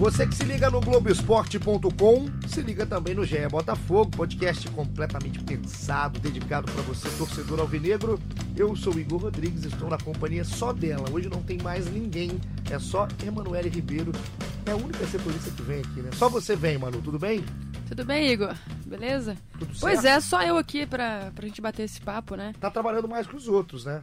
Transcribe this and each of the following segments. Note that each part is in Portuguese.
Você que se liga no Globoesporte.com, se liga também no GE Botafogo, podcast completamente pensado, dedicado para você, torcedor alvinegro. Eu sou Igor Rodrigues, estou na companhia só dela. Hoje não tem mais ninguém, é só Emanuele Ribeiro. É a única setorista que vem aqui, né? Só você vem, Manu, tudo bem? Tudo bem, Igor? Beleza? Tudo certo? Pois é, só eu aqui pra, pra gente bater esse papo, né? Tá trabalhando mais que os outros, né?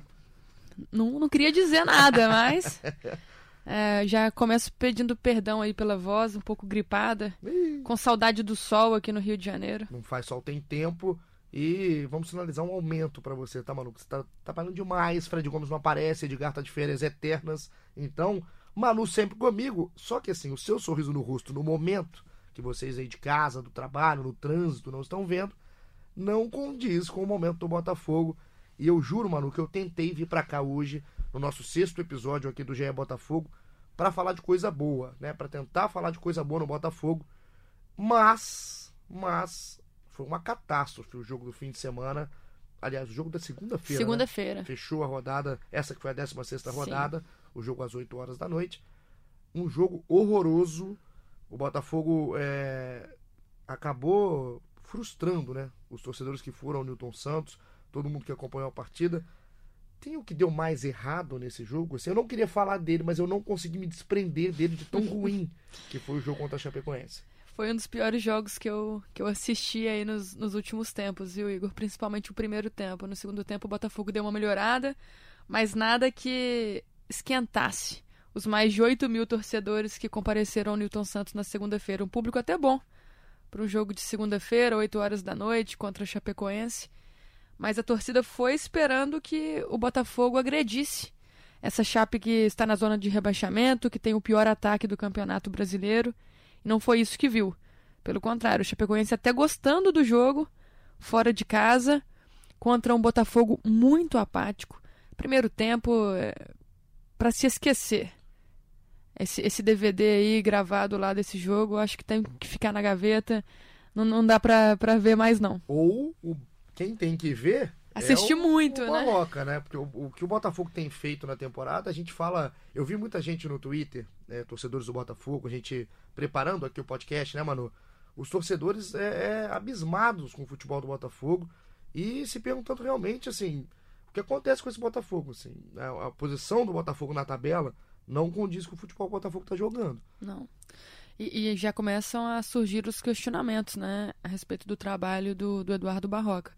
Não, não queria dizer nada, mas. É, já começo pedindo perdão aí pela voz, um pouco gripada, Ih, com saudade do sol aqui no Rio de Janeiro. não faz sol, tem tempo. E vamos sinalizar um aumento pra você, tá, Manu? Você tá trabalhando demais, Fred Gomes não aparece, Edgar tá de férias eternas. Então, Manu sempre comigo. Só que assim, o seu sorriso no rosto no momento que vocês aí de casa, do trabalho, no trânsito não estão vendo, não condiz com o momento do Botafogo. E eu juro, Manu, que eu tentei vir pra cá hoje, no nosso sexto episódio aqui do GE Botafogo, pra falar de coisa boa, né? Pra tentar falar de coisa boa no Botafogo. Mas, mas, foi uma catástrofe o jogo do fim de semana. Aliás, o jogo da segunda-feira. né? Segunda-feira. Fechou a rodada, essa que foi a 16 Sim. rodada, o jogo às 8 horas da noite. Um jogo horroroso. O Botafogo é, acabou frustrando né, os torcedores que foram ao Newton Santos, todo mundo que acompanhou a partida. Tem o que deu mais errado nesse jogo? Assim, eu não queria falar dele, mas eu não consegui me desprender dele de tão ruim que foi o jogo contra a Chapecoense. Foi um dos piores jogos que eu, que eu assisti aí nos, nos últimos tempos, viu, Igor? Principalmente o primeiro tempo. No segundo tempo, o Botafogo deu uma melhorada, mas nada que esquentasse os mais de 8 mil torcedores que compareceram ao Newton Santos na segunda-feira. Um público até bom para um jogo de segunda-feira, 8 horas da noite, contra a Chapecoense. Mas a torcida foi esperando que o Botafogo agredisse essa Chape que está na zona de rebaixamento, que tem o pior ataque do Campeonato Brasileiro. E não foi isso que viu. Pelo contrário, o Chapecoense até gostando do jogo, fora de casa, contra um Botafogo muito apático. Primeiro tempo, é, para se esquecer. Esse, esse DVD aí gravado lá desse jogo, acho que tem que ficar na gaveta. Não, não dá pra, pra ver mais, não. Ou o, quem tem que ver. Assistir é o, muito, o né? Barroca, né? Porque o, o que o Botafogo tem feito na temporada, a gente fala. Eu vi muita gente no Twitter, né, torcedores do Botafogo, a gente preparando aqui o podcast, né, Manu? Os torcedores é, é, abismados com o futebol do Botafogo e se perguntando realmente, assim, o que acontece com esse Botafogo, assim, a, a posição do Botafogo na tabela não condiz com o futebol que o Botafogo está jogando. Não. E, e já começam a surgir os questionamentos, né, a respeito do trabalho do, do Eduardo Barroca.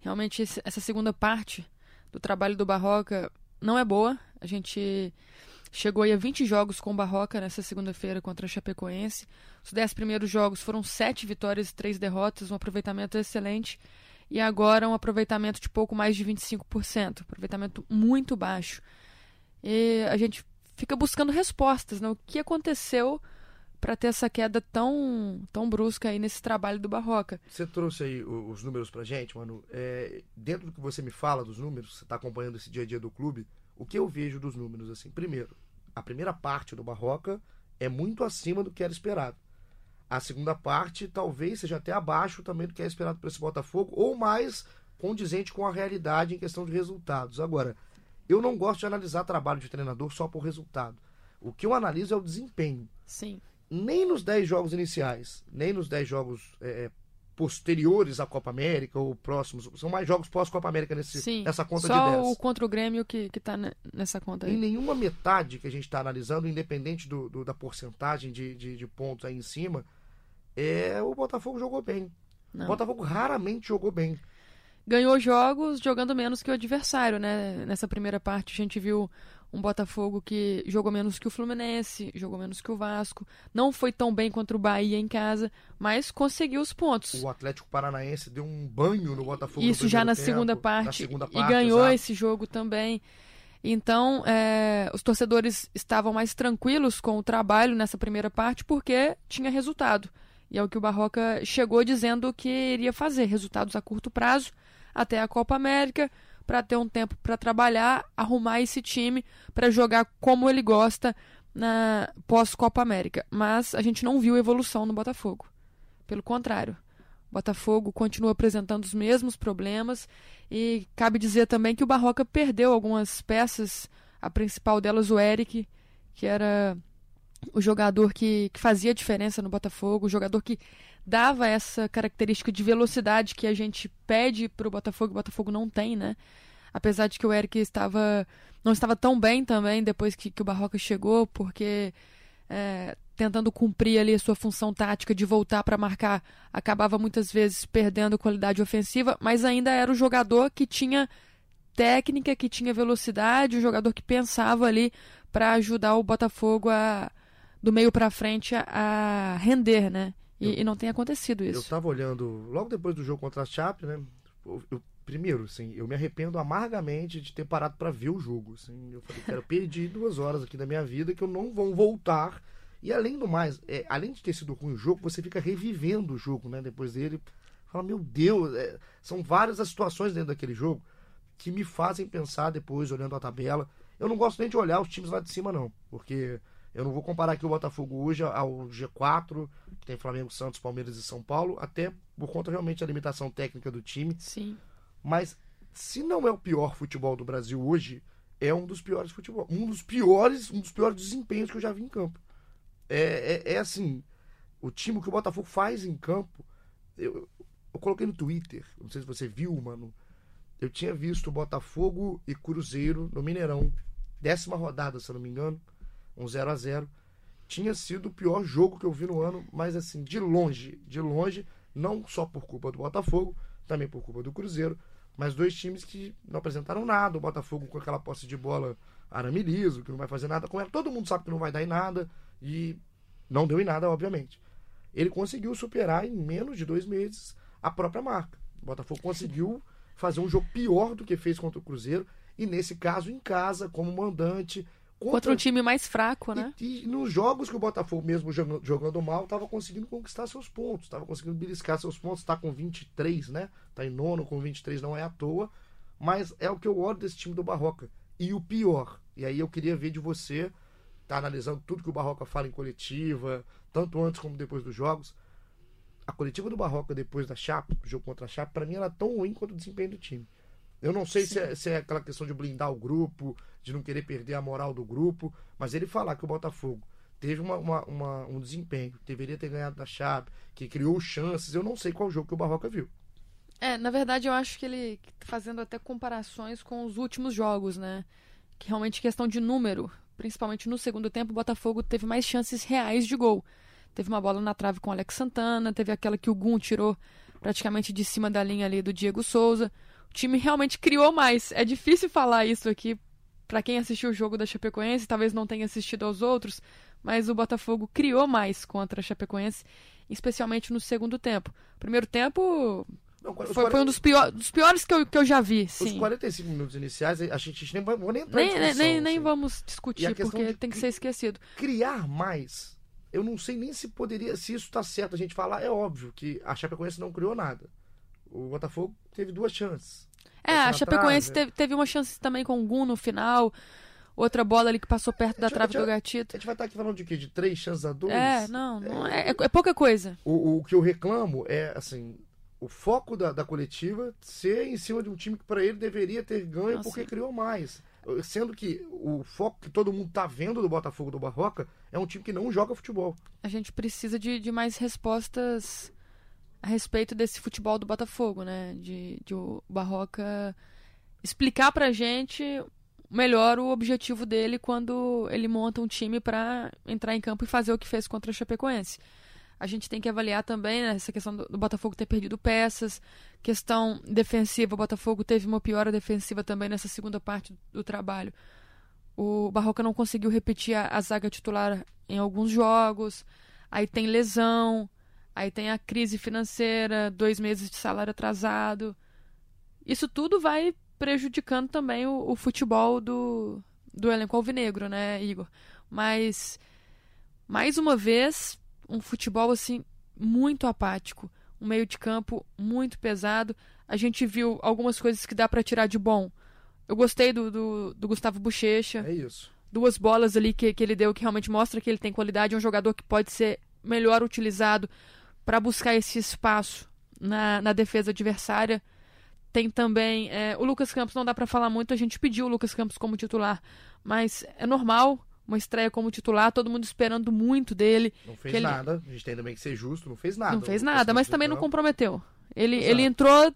Realmente, esse- essa segunda parte do trabalho do Barroca não é boa. A gente chegou aí a 20 jogos com o Barroca nessa segunda-feira contra a Chapecoense. Os 10 primeiros jogos foram 7 vitórias e 3 derrotas, um aproveitamento excelente. E agora um aproveitamento de pouco mais de 25%, aproveitamento muito baixo. E a gente fica buscando respostas, né? O que aconteceu para ter essa queda tão, tão brusca aí nesse trabalho do Barroca? Você trouxe aí os números pra gente, mano. É, dentro do que você me fala dos números, você tá acompanhando esse dia a dia do clube, o que eu vejo dos números, assim, primeiro, a primeira parte do Barroca é muito acima do que era esperado. A segunda parte talvez seja até abaixo também do que é esperado para esse Botafogo, ou mais condizente com a realidade em questão de resultados. Agora, eu não gosto de analisar trabalho de treinador só por resultado. O que eu analiso é o desempenho Sim. Nem nos 10 jogos iniciais, nem nos 10 jogos é, posteriores à Copa América ou próximos. São mais jogos pós-Copa América nesse, Sim. nessa conta Só de 10. o contra o Grêmio que, que tá ne- nessa conta Em aí. nenhuma metade que a gente está analisando, independente do, do- da porcentagem de, de, de pontos aí em cima, é o Botafogo jogou bem. Não. O Botafogo raramente jogou bem. Ganhou jogos jogando menos que o adversário, né? Nessa primeira parte a gente viu um Botafogo que jogou menos que o Fluminense, jogou menos que o Vasco. Não foi tão bem contra o Bahia em casa, mas conseguiu os pontos. O Atlético Paranaense deu um banho no Botafogo. no Isso já primeiro na tempo, segunda na parte, segunda e parte, ganhou exato. esse jogo também. Então, é, os torcedores estavam mais tranquilos com o trabalho nessa primeira parte porque tinha resultado. E é o que o Barroca chegou dizendo que iria fazer: resultados a curto prazo até a Copa América, para ter um tempo para trabalhar, arrumar esse time para jogar como ele gosta na pós-Copa América. Mas a gente não viu evolução no Botafogo. Pelo contrário, o Botafogo continua apresentando os mesmos problemas e cabe dizer também que o Barroca perdeu algumas peças, a principal delas o Eric, que era o jogador que, que fazia diferença no Botafogo, o jogador que dava essa característica de velocidade que a gente pede para o Botafogo, o Botafogo não tem, né? Apesar de que o Eric estava não estava tão bem também depois que, que o Barroca chegou, porque é, tentando cumprir ali a sua função tática de voltar para marcar, acabava muitas vezes perdendo qualidade ofensiva, mas ainda era o jogador que tinha técnica, que tinha velocidade, um jogador que pensava ali para ajudar o Botafogo a do meio para frente a, a, render, né? E, eu, e, não tem acontecido isso. Eu estava olhando logo depois do jogo contra a Chape, né? Eu, eu, primeiro, assim, eu me arrependo amargamente de ter parado para ver o jogo. Assim, eu falei, cara, perdi duas horas aqui da minha vida que eu não vou voltar. E além do mais, é, além de ter sido ruim o jogo, você fica revivendo o jogo, né? Depois dele, fala, meu Deus, é, são várias as situações dentro daquele jogo que me fazem pensar depois, olhando a tabela. Eu não gosto nem de olhar os times lá de cima, não, porque eu não vou comparar aqui o Botafogo hoje ao G4, que tem Flamengo, Santos, Palmeiras e São Paulo, até por conta realmente da limitação técnica do time. Sim. Mas se não é o pior futebol do Brasil hoje, é um dos piores futebol, um dos piores, um dos piores desempenhos que eu já vi em campo. É, é, é assim, o time que o Botafogo faz em campo, eu, eu coloquei no Twitter, não sei se você viu, mano. Eu tinha visto Botafogo e Cruzeiro no Mineirão, décima rodada, se eu não me engano um 0 a 0 Tinha sido o pior jogo que eu vi no ano, mas assim, de longe, de longe, não só por culpa do Botafogo, também por culpa do Cruzeiro, mas dois times que não apresentaram nada. O Botafogo com aquela posse de bola arame que não vai fazer nada com ela. Todo mundo sabe que não vai dar em nada e não deu em nada, obviamente. Ele conseguiu superar em menos de dois meses a própria marca. O Botafogo conseguiu fazer um jogo pior do que fez contra o Cruzeiro e nesse caso em casa, como mandante, Contra, contra um time mais fraco, né? E, e, nos jogos que o Botafogo, mesmo jogando, jogando mal, estava conseguindo conquistar seus pontos, estava conseguindo beliscar seus pontos, está com 23, né? Está em nono com 23, não é à toa. Mas é o que eu olho desse time do Barroca. E o pior, e aí eu queria ver de você, tá analisando tudo que o Barroca fala em coletiva, tanto antes como depois dos jogos. A coletiva do Barroca depois da Chape, o jogo contra a Chape, para mim era tão ruim quanto o desempenho do time. Eu não sei se é, se é, aquela questão de blindar o grupo, de não querer perder a moral do grupo, mas ele falar que o Botafogo teve uma, uma, uma, um desempenho, deveria ter ganhado da Chape, que criou chances, eu não sei qual jogo que o Barroca viu. É, na verdade eu acho que ele fazendo até comparações com os últimos jogos, né? Que realmente questão de número, principalmente no segundo tempo, o Botafogo teve mais chances reais de gol. Teve uma bola na trave com o Alex Santana, teve aquela que o Gum tirou praticamente de cima da linha ali do Diego Souza o time realmente criou mais. É difícil falar isso aqui para quem assistiu o jogo da Chapecoense, talvez não tenha assistido aos outros, mas o Botafogo criou mais contra a Chapecoense, especialmente no segundo tempo. Primeiro tempo não, foi, 40... foi, um dos, pior, dos piores que eu, que eu já vi. Sim. Os 45 minutos iniciais, a gente nem vai nem entrar nem, nem, nem, nem vamos discutir, porque tem que ser esquecido. Criar mais, eu não sei nem se poderia, se isso está certo a gente falar. É óbvio que a Chapecoense não criou nada. O Botafogo teve duas chances. É, a Chapecoense teve, teve uma chance também com o Gun no final. Outra bola ali que passou perto da trave do gatito. A gente vai estar aqui falando de quê? De três chances a dois? É, não, não é, é, é pouca coisa. O, o, que eu reclamo é, assim, o foco da, da coletiva ser em cima de um time que para ele deveria ter ganho não, porque criou mais. Sendo que o foco que todo mundo tá vendo do Botafogo do Barroca é um time que não joga futebol. A gente precisa de, de mais respostas a respeito desse futebol do Botafogo, né? De, de o Barroca explicar pra gente melhor o objetivo dele quando ele monta um time para entrar em campo e fazer o que fez contra a Chapecoense. A gente tem que avaliar também né, essa questão do, Botafogo ter perdido peças, questão defensiva. O Botafogo teve uma piora defensiva também nessa segunda parte do trabalho. O Barroca não conseguiu repetir a, a zaga titular em alguns jogos. Aí tem lesão. Aí tem a crise financeira, dois meses de salário atrasado. Isso tudo vai prejudicando também o, o futebol do, do elenco alvinegro, né, Igor? Mas, mais uma vez, um futebol assim muito apático, um meio de campo muito pesado. A gente viu algumas coisas que dá para tirar de bom. Eu gostei do, do, do, Gustavo Bochecha. É isso. Duas bolas ali que, que ele deu que realmente mostra que ele tem qualidade. É um jogador que pode ser melhor utilizado para buscar esse espaço na, na defesa adversária. Tem também é, o Lucas Campos, não dá para falar muito, a gente pediu o Lucas Campos como titular, mas é normal. uma estreia como titular, todo mundo esperando muito dele. Não fez ele- nada, a gente tem também que ser justo, não fez nada. não fez nada, mas também não comprometeu. Ele, Exato. ele entrou,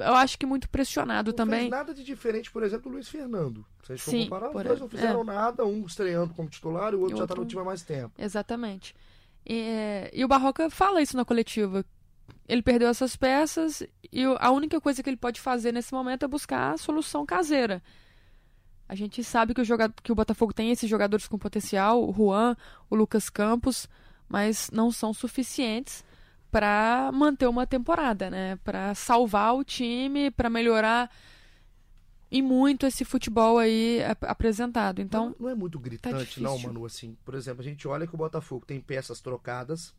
eu acho que muito pressionado não também. fez nada de diferente, por exemplo, do Luiz Fernando. For Sim, comparar, os dois não fizeram é. nada, um estreando como titular e o outro E já tá outro- no time há mais tempo. Exatamente. E, e o Barroca fala isso na coletiva. Ele perdeu essas peças e a única coisa que ele pode fazer nesse momento é buscar a solução caseira. A gente sabe que o, joga- que o Botafogo tem esses jogadores com potencial, o Juan, o Lucas Campos, mas não são suficientes para manter uma temporada, né? Para salvar o time, para melhorar e muito esse futebol aí ap- apresentado. Então, não, não é muito gritante, não, difícil. Manu, assim. Por exemplo, a gente olha que o Botafogo tem peças trocadas.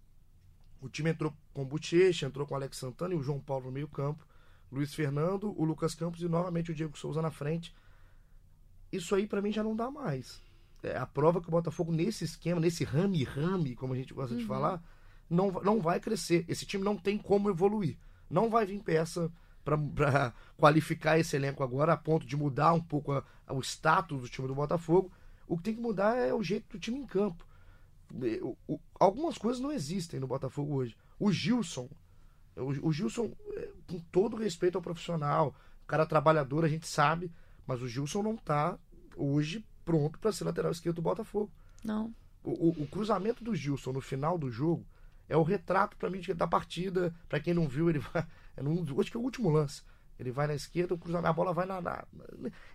O time entrou com o Bochecha, entrou com o Alex Santana e o João Paulo no meio campo. Luiz Fernando, o Lucas Campos e novamente o Diego Souza na frente. Isso aí pra mim já não dá mais. É a prova que o Botafogo nesse esquema, nesse rame-rame, como a gente gosta de falar, não, não vai crescer. Esse time não tem como evoluir. Não vai vir peça pra qualificar esse elenco agora a ponto de mudar um pouco a- a- o status do time do Botafogo. O que tem que mudar é o jeito do time em campo. O- o- algumas coisas não existem no Botafogo hoje. O Gilson, o, o Gilson, é, com todo respeito ao profissional, cara trabalhador, a gente sabe, mas o Gilson não tá hoje pronto para ser lateral esquerdo do Botafogo. não. O, o- cruzamento do Gilson no final do jogo é o retrato para mim da partida. Para quem não viu, ele vai. É num, acho que é o último lance. Ele vai na esquerda, o cruzamento, a bola vai na, na-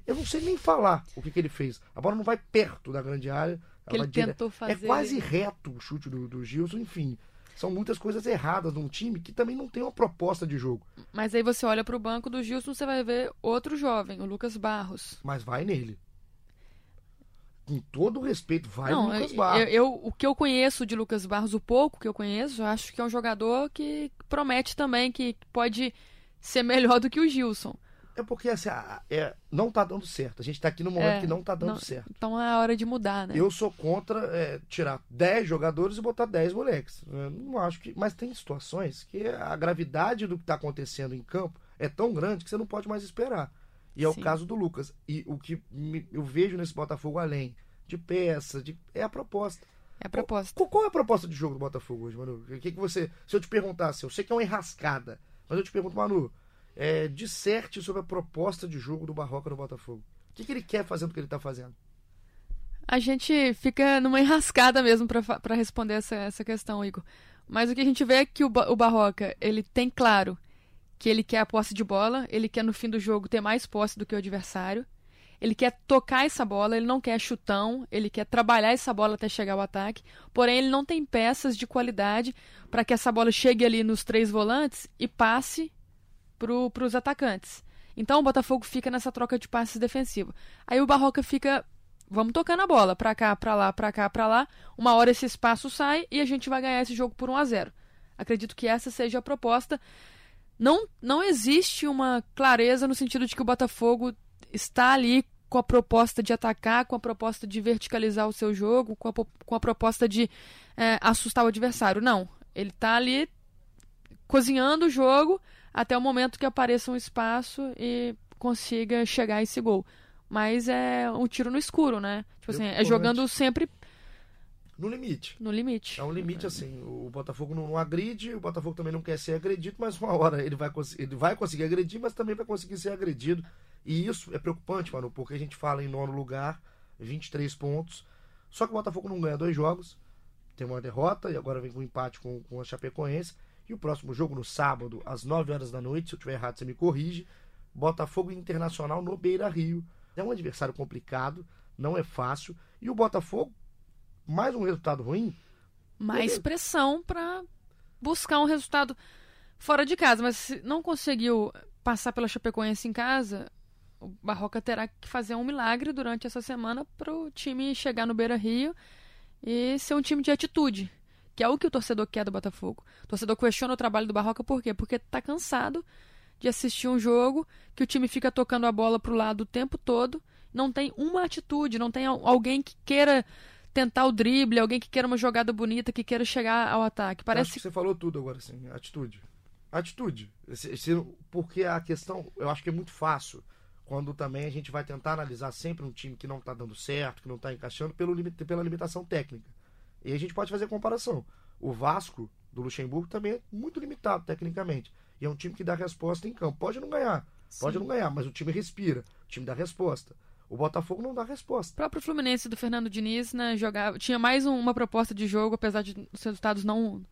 Eu não sei nem falar o que, que ele fez. A bola não vai perto da grande área. Que ele dire- tentou fazer. É quase reto o chute do, do Gilson, enfim. São muitas coisas erradas num time que também não tem uma proposta de jogo. Mas aí você olha pro banco do Gilson, você vai ver outro jovem, o Lucas Barros. Mas vai nele. Com todo o respeito, vai não, Lucas Barros. eu, eu- o que eu conheço de Lucas Barros, o pouco que eu conheço, eu acho que é um jogador que promete também que pode ser melhor do que o Gilson. É porque assim, é, não tá dando certo. A gente tá aqui no momento É, que não tá dando não- certo. Então é a hora de mudar, né? Eu sou contra é, tirar 10 jogadores e botar 10 moleques. Eu não acho que. Mas tem situações que a gravidade do que está acontecendo em campo é tão grande que você não pode mais esperar. E é Sim. o caso do Lucas. E o que me- eu vejo nesse Botafogo além de peça, de, é a proposta. É a proposta. Qual, qual é a proposta de jogo do Botafogo hoje, Manu? O que, que você. Se eu te perguntasse, eu sei que é uma enrascada, mas eu te pergunto, Manu, é, disserte sobre a proposta de jogo do Barroca no Botafogo. O que, que ele quer fazendo o que ele está fazendo? A gente fica numa enrascada mesmo pra responder essa, essa questão, Igor. Mas o que a gente vê é que o, o Barroca, ele tem claro que ele quer a posse de bola, ele quer no fim do jogo ter mais posse do que o adversário. Ele quer tocar essa bola, ele não quer chutão, ele quer trabalhar essa bola até chegar ao ataque. Porém, ele não tem peças de qualidade para que essa bola chegue ali nos três volantes e passe para os atacantes. Então o Botafogo fica nessa troca de passes defensiva. Aí o Barroca fica vamos tocando a bola pra cá, pra lá, pra cá, pra lá. Uma hora esse espaço sai e a gente vai ganhar esse jogo por 1 a 0. Acredito que essa seja a proposta. Não, não existe uma clareza no sentido de que o Botafogo está ali com a proposta de atacar, com a proposta de verticalizar o seu jogo, com a, com a proposta de é, assustar o adversário. Não. Ele está ali cozinhando o jogo até o momento que apareça um espaço e consiga chegar a esse gol. Mas é um tiro no escuro, né? Tipo assim, é jogando sempre No limite. no limite. É um limite assim. O Botafogo não, agride, o Botafogo também não quer ser agredido, mas uma hora ele vai, ele vai conseguir agredir, mas também vai conseguir ser agredido. E isso é preocupante, mano, porque a gente fala em nono lugar, 23 pontos. Só que o Botafogo não ganha dois jogos, tem uma derrota e agora vem com um empate com, com a Chapecoense. E o próximo jogo no sábado, às 9 horas da noite, se eu estiver errado, você me corrige. Botafogo Internacional no Beira Rio. É um adversário complicado, não é fácil. E o Botafogo, mais um resultado ruim, mais Beleza. pressão para buscar um resultado fora de casa. Mas se não conseguiu passar pela Chapecoense em casa, o Barroca terá que fazer um milagre durante essa semana para o time chegar no Beira Rio e ser um time de atitude. Que é o que o torcedor quer do Botafogo. O torcedor questiona o trabalho do Barroca por quê? Porque tá cansado de assistir um jogo que o time fica tocando a bola pro lado o tempo todo, não tem uma atitude, não tem al- alguém que queira tentar o drible, alguém que queira uma jogada bonita, que queira chegar ao ataque. Acho Parece que você falou tudo agora, assim, atitude. Atitude. Porque a questão, eu acho que é muito fácil quando também a gente vai tentar analisar sempre um time que não está dando certo, que não está encaixando pelo, pela limitação técnica. E a gente pode fazer comparação. O Vasco do Luxemburgo também é muito limitado tecnicamente. E é um time que dá resposta em campo. Pode não ganhar, Sim. pode não ganhar, mas o time respira, o time dá resposta. O Botafogo não dá resposta. O próprio Fluminense do Fernando Diniz, né, jogava, tinha mais um, uma proposta de jogo, apesar de os resultados não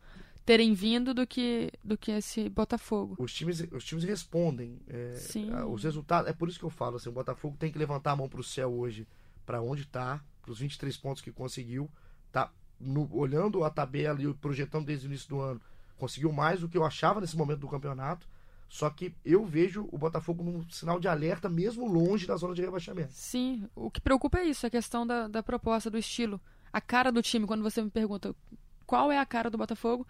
terem vindo do que do que esse Botafogo. Os times, os times respondem. É, Sim. Os resultados. É por isso que eu falo assim, o Botafogo tem que levantar a mão para o céu hoje, para onde está, para os 23 pontos que conseguiu, tá no, olhando a tabela e projetando desde o início do ano, conseguiu mais do que eu achava nesse momento do campeonato. Só que eu vejo o Botafogo num sinal de alerta, mesmo longe da zona de rebaixamento. Sim, o que preocupa é isso, a questão da, da proposta, do estilo. A cara do time, quando você me pergunta qual é a cara do Botafogo,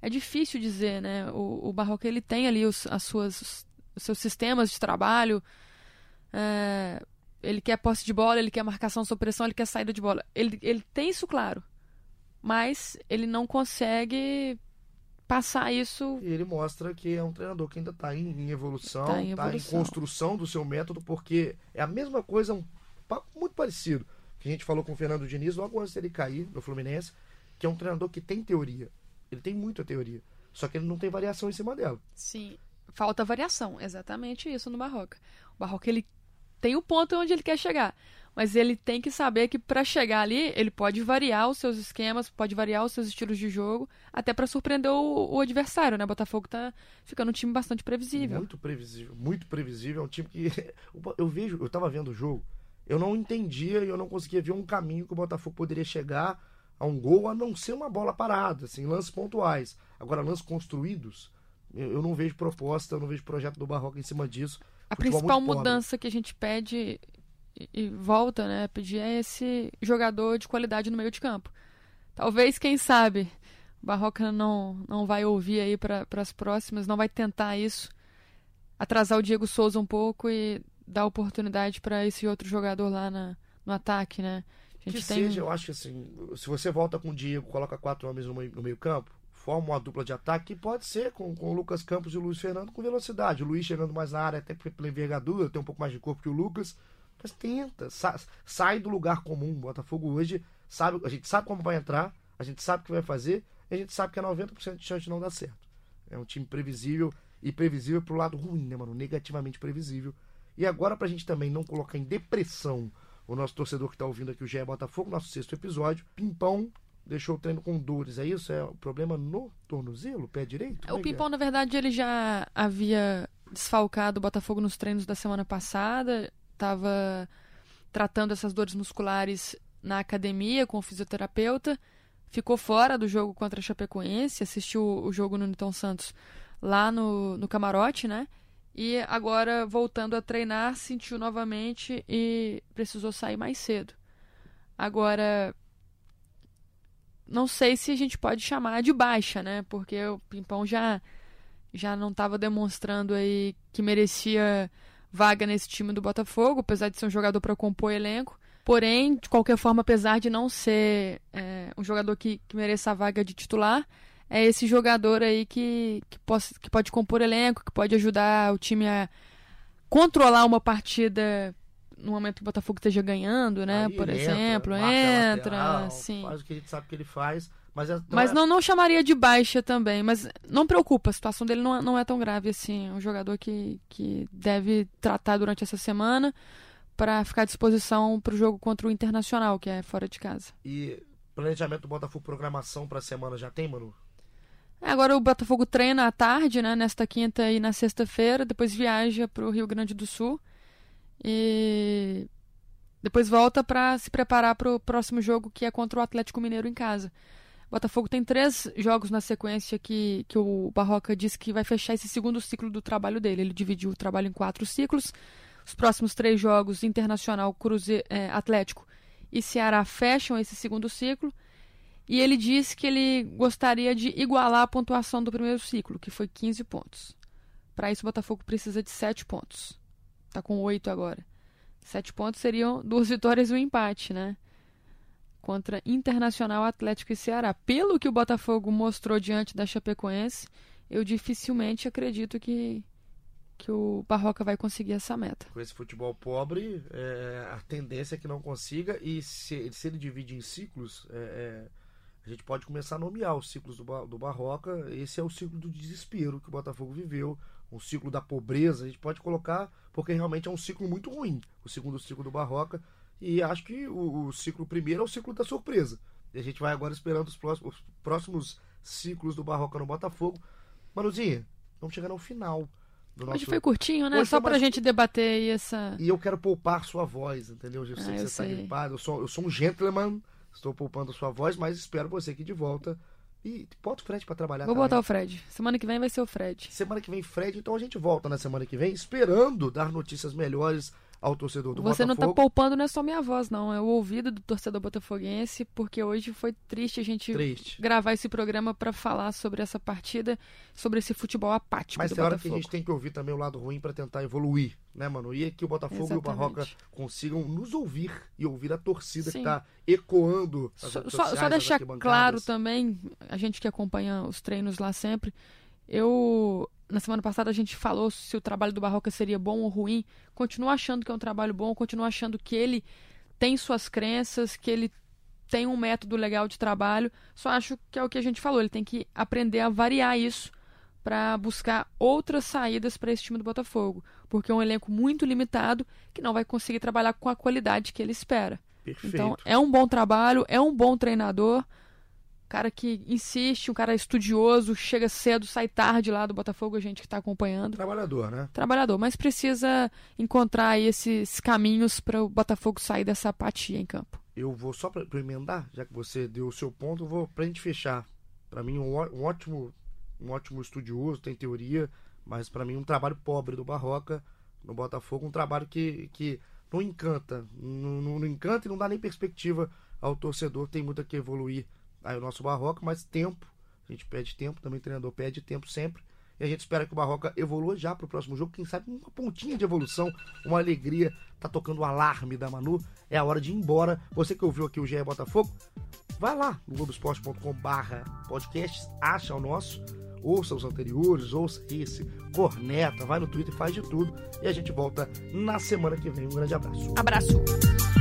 é difícil dizer, né? O, o Barroca, ele tem ali os, as suas, os seus sistemas de trabalho, é, ele quer posse de bola, ele quer marcação sob pressão, ele quer saída de bola. Ele, ele tem isso claro, mas ele não consegue passar isso. E ele mostra que é um treinador que ainda está em, em, evolução, está em, tá em, construção do seu método, porque é a mesma coisa, um muito parecido, que a gente falou com o Fernando Diniz logo antes dele cair no Fluminense, que é um treinador que tem teoria. Ele tem muita teoria. Só que ele não tem variação em cima dela. Sim. Falta variação. Exatamente isso no Barroca. O Barroca, ele tem o ponto onde ele quer chegar mas ele tem que saber que para chegar ali, ele pode variar os seus esquemas, pode variar os seus estilos de jogo, até para surpreender o, o, adversário, né? O Botafogo tá ficando um time bastante previsível. Muito previsível, muito previsível. É um time que eu vejo, eu tava vendo o jogo, eu não entendia e eu não conseguia ver um caminho que o Botafogo poderia chegar a um gol, a não ser uma bola parada, assim, lances pontuais. Agora, lances construídos, eu, eu não vejo proposta, eu não vejo projeto do Barroca em cima disso. A principal mudança que a gente pede e, volta, né, pedir é esse jogador de qualidade no meio de campo. Talvez, quem sabe, o Barroca não, não vai ouvir aí para as próximas, não vai tentar isso, atrasar o Diego Souza um pouco e dar oportunidade para esse outro jogador lá na, no ataque, né? que tem... seja, eu acho que assim, se você volta com o Diego, coloca quatro homens no meio, no meio campo, forma uma dupla de ataque que pode ser com, com o Lucas Campos e o Luiz Fernando com velocidade. O Luiz chegando mais na área, até pela envergadura, tem um pouco mais de corpo que o Lucas. Mas tenta, sa sai do lugar comum. Botafogo hoje sabe, a gente sabe como vai entrar, a gente sabe o que vai fazer, e a gente sabe que é 90% de chance de não dar certo. É um time previsível e previsível pro lado ruim, né, mano? Negativamente previsível. E agora, pra gente também não colocar em depressão o nosso torcedor que tá ouvindo aqui, o GE Botafogo, nosso sexto episódio, Pimpão deixou o treino com dores, é isso? É o problema no tornozelo, pé direito? o é Pimpão, é? na verdade, ele já havia desfalcado o Botafogo nos treinos da semana passada, estava tratando essas dores musculares na academia com o fisioterapeuta, ficou fora do jogo contra a Chapecoense, assistiu o jogo no Newton Santos lá no, no camarote, né? E agora, voltando a treinar, sentiu novamente e precisou sair mais cedo. Agora, não sei se a gente pode chamar de baixa, né? Porque o Pimpão já, já não estava demonstrando aí que merecia vaga nesse time do Botafogo, apesar de ser um jogador para compor elenco. Porém, de qualquer forma, apesar de não ser é, um jogador que, que mereça a vaga de titular, é esse jogador aí que, que, possa, que pode compor elenco, que pode ajudar o time a controlar uma partida no momento que o Botafogo esteja ganhando, né? Aí Por exemplo, entra, lateral, sim. faz o que a gente sabe que ele faz. Mas, é, mas é... não, não chamaria de baixa também. Mas não preocupa, a situação dele não, é, não é tão grave assim. É um jogador que, que deve tratar durante essa semana para ficar à disposição para o jogo contra o Internacional, que é fora de casa. E planejamento do Botafogo, programação para a semana já tem, Manu? É, agora o Botafogo treina à tarde, né? Nesta quinta e na sexta-feira. Depois viaja para o Rio Grande do Sul. E depois volta para se preparar para o próximo jogo, que é contra o Atlético Mineiro em casa. Botafogo tem três jogos na sequência que, que o Barroca disse que vai fechar esse segundo ciclo do trabalho dele. Ele dividiu o trabalho em quatro ciclos. Os próximos três jogos, Internacional, Cruze, é, Atlético e Ceará, fecham esse segundo ciclo. E ele disse que ele gostaria de igualar a pontuação do primeiro ciclo, que foi 15 pontos. Para isso, o Botafogo precisa de 7 pontos. Está com 8 agora. 7 pontos seriam duas vitórias e um empate, né? Contra Internacional, Atlético e Ceará. Pelo que o Botafogo mostrou diante da Chapecoense, eu dificilmente acredito que, que o Barroca vai conseguir essa meta. Com esse futebol pobre, é, a tendência é que não consiga, e se, se ele divide em ciclos, é, é, a gente pode começar a nomear os ciclos do, do Barroca. Esse é o ciclo do desespero que o Botafogo viveu, um ciclo da pobreza, a gente pode colocar, porque realmente é um ciclo muito ruim, o segundo ciclo do Barroca. E acho que o, o ciclo primeiro é o ciclo da surpresa. E a gente vai agora esperando os próximos, os próximos ciclos do Barroca no Botafogo. Manuzinha, vamos chegar ao final. Do nosso... Hoje foi curtinho, né? Hoje Só pra mais... gente debater aí essa. E eu quero poupar sua voz, entendeu? Eu sei ah, que você tá gripado. Eu sou, eu sou um gentleman, estou poupando sua voz, mas espero você aqui de volta. E bota o Fred para trabalhar. Vou também. botar o Fred. Semana que vem vai ser o Fred. Semana que vem, Fred. Então a gente volta na semana que vem, esperando dar notícias melhores ao torcedor do Você Botafogo. não tá poupando não é só minha voz, não. É o ouvido do torcedor botafoguense, porque hoje foi triste a gente triste. gravar esse programa para falar sobre essa partida, sobre esse futebol apático Mas do tem hora Botafogo. que a gente tem que ouvir também o lado ruim para tentar evoluir, né, mano? E que o Botafogo Exatamente. e o Barroca consigam nos ouvir e ouvir a torcida Sim. que tá ecoando as Só, só, só deixar claro também, a gente que acompanha os treinos lá sempre, eu na semana passada a gente falou se o trabalho do Barroca seria bom ou ruim. Continuo achando que é um trabalho bom, continuo achando que ele tem suas crenças, que ele tem um método legal de trabalho. Só acho que é o que a gente falou, ele tem que aprender a variar isso para buscar outras saídas para esse time do Botafogo, porque é um elenco muito limitado que não vai conseguir trabalhar com a qualidade que ele espera. Perfeito. Então, é um bom trabalho, é um bom treinador cara que insiste, um cara estudioso, chega cedo, sai tarde lá do Botafogo, a gente que está acompanhando. Trabalhador, né? Trabalhador, mas precisa encontrar aí esses caminhos para o Botafogo sair dessa apatia em campo. Eu vou só para emendar, já que você deu o seu ponto, eu vou para a gente fechar. Para mim um, um, ótimo, um ótimo estudioso, tem teoria, mas para mim um trabalho pobre do Barroca no Botafogo, um trabalho que, que não encanta, não, não, não encanta e não dá nem perspectiva ao torcedor, tem muito a que evoluir aí o nosso Barroca, mas tempo. A gente pede tempo, também o treinador pede tempo sempre. E a gente espera que o Barroca evolua já para o próximo jogo. Quem sabe uma pontinha de evolução, uma alegria. Tá tocando o alarme da Manu. É a hora de ir embora. Você que ouviu aqui o GE Botafogo, vai lá no globoesporte.com/barra podcasts, acha o nosso, ouça os anteriores, ouça esse, corneta, vai no Twitter, faz de tudo. E a gente volta na semana que vem. Um grande abraço. Abraço.